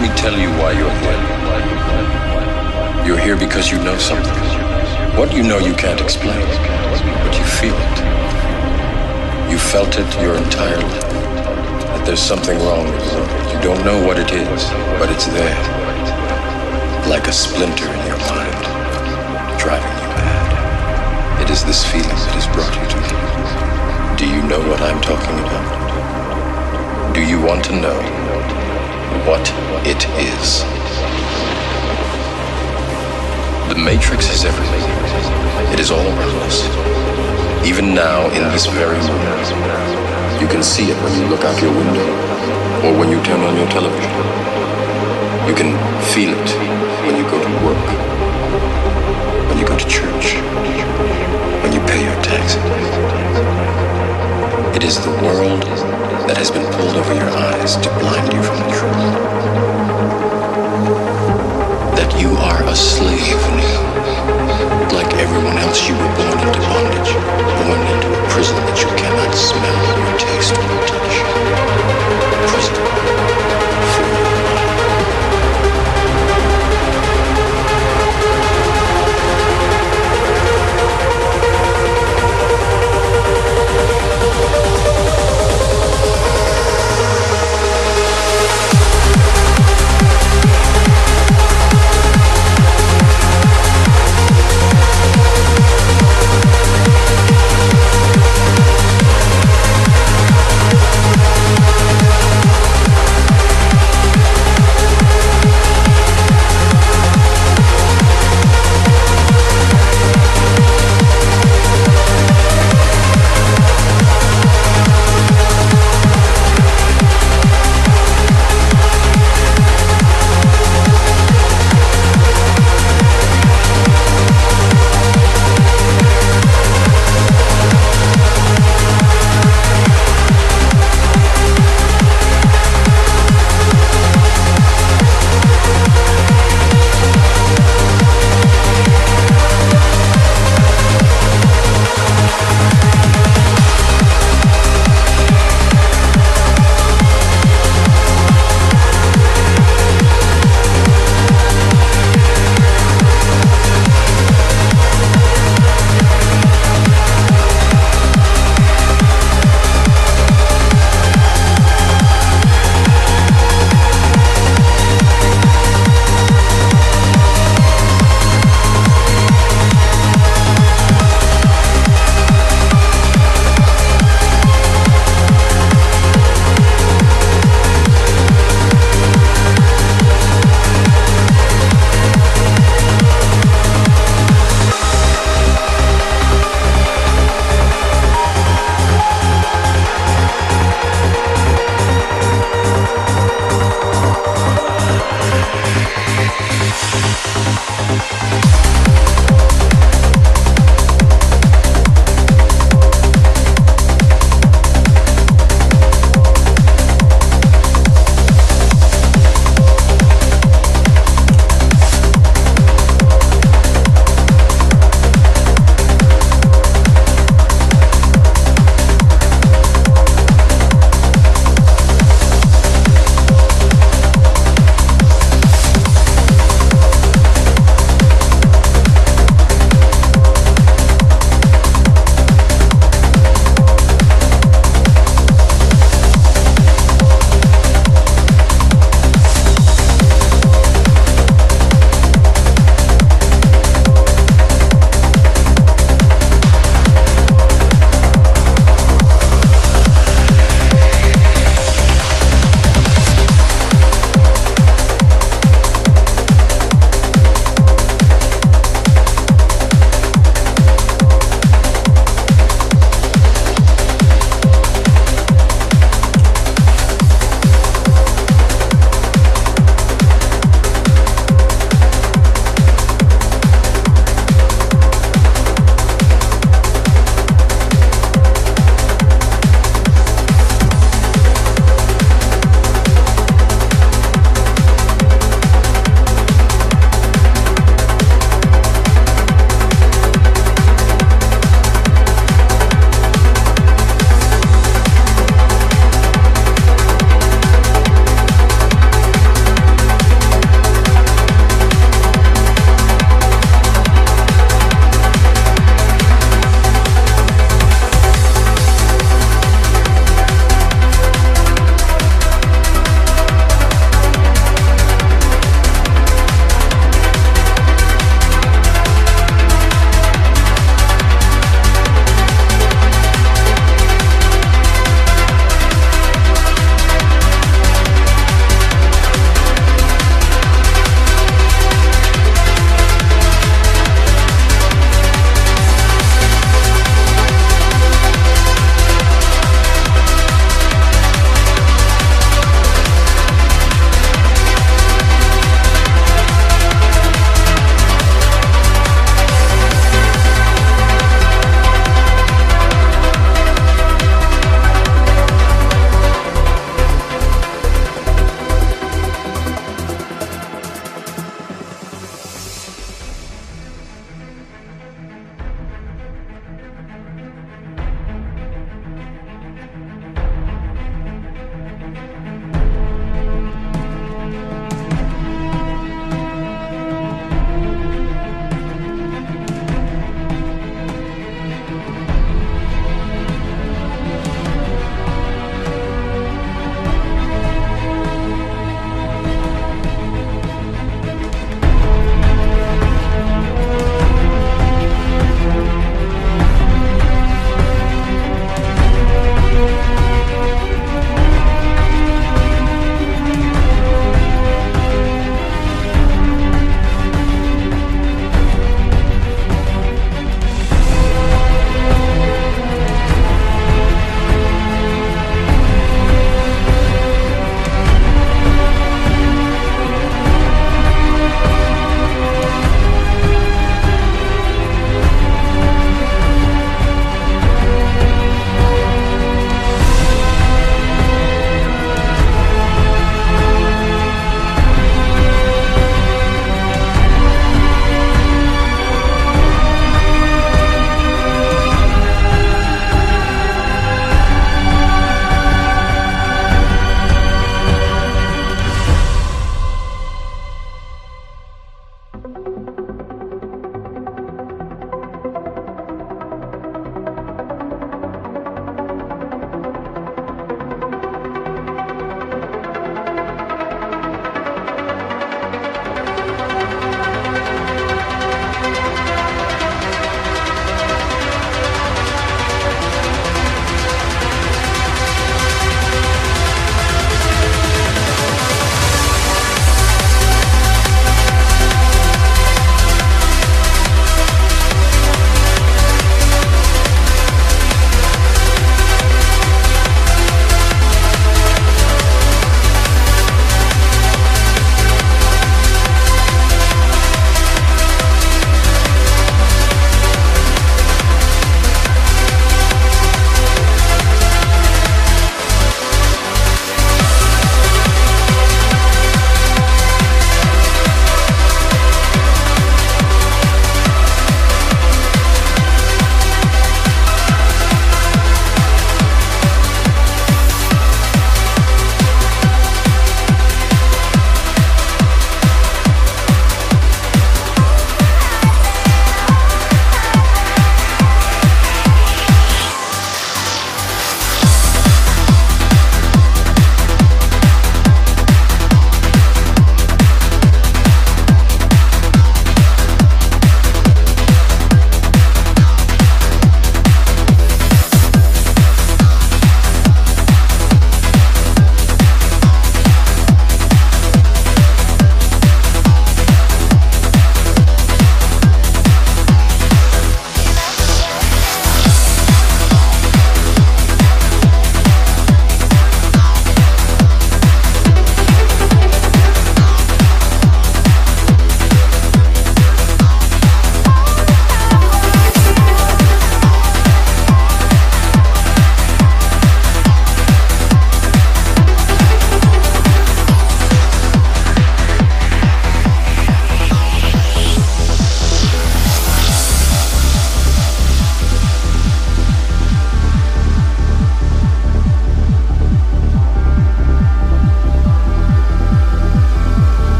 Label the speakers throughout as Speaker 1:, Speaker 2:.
Speaker 1: me tell you why you're here. You're here because you know something. What you know you can't explain, but you feel it. You felt it your entire life. That there's something wrong with you. You don't know what it is, but it's there. Like a splinter in your mind, driving you mad. It is this feeling that has brought you to me. Do you know what I'm talking about? Do you want to know what it is? The Matrix is everything. It is all around us. Even now, in this very room, You can see it when you look out your window or when you turn on your television. You can feel it when you go to work, when you go to church, when you pay your taxes. It is the world that has been pulled over your eyes to blind you from the truth. That you are a slave now. Like everyone else, you were born into bondage, born into a prison that you cannot smell or taste or touch.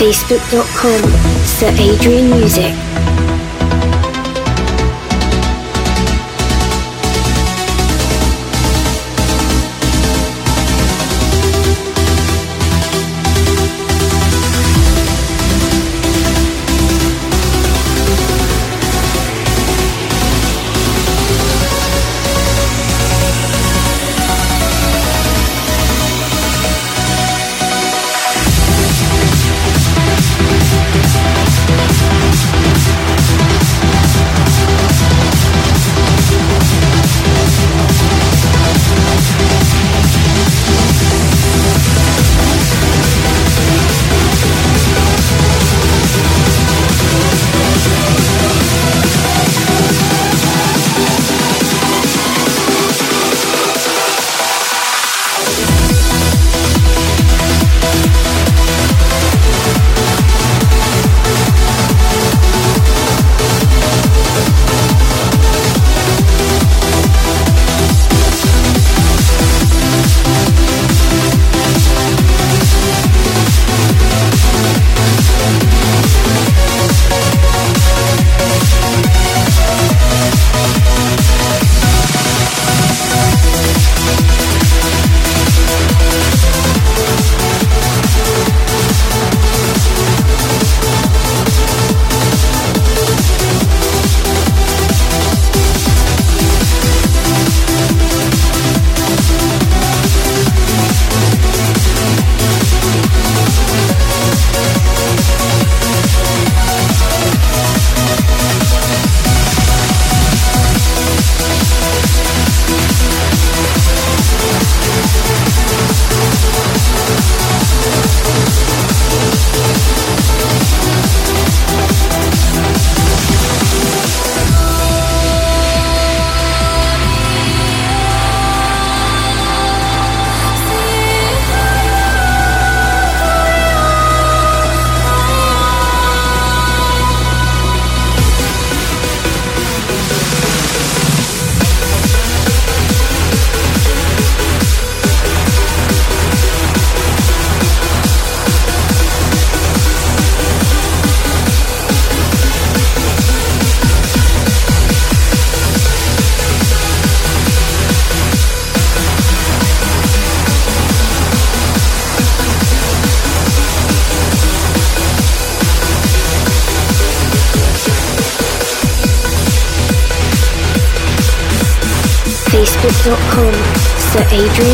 Speaker 2: facebook.com Sir Adrian Music. Music.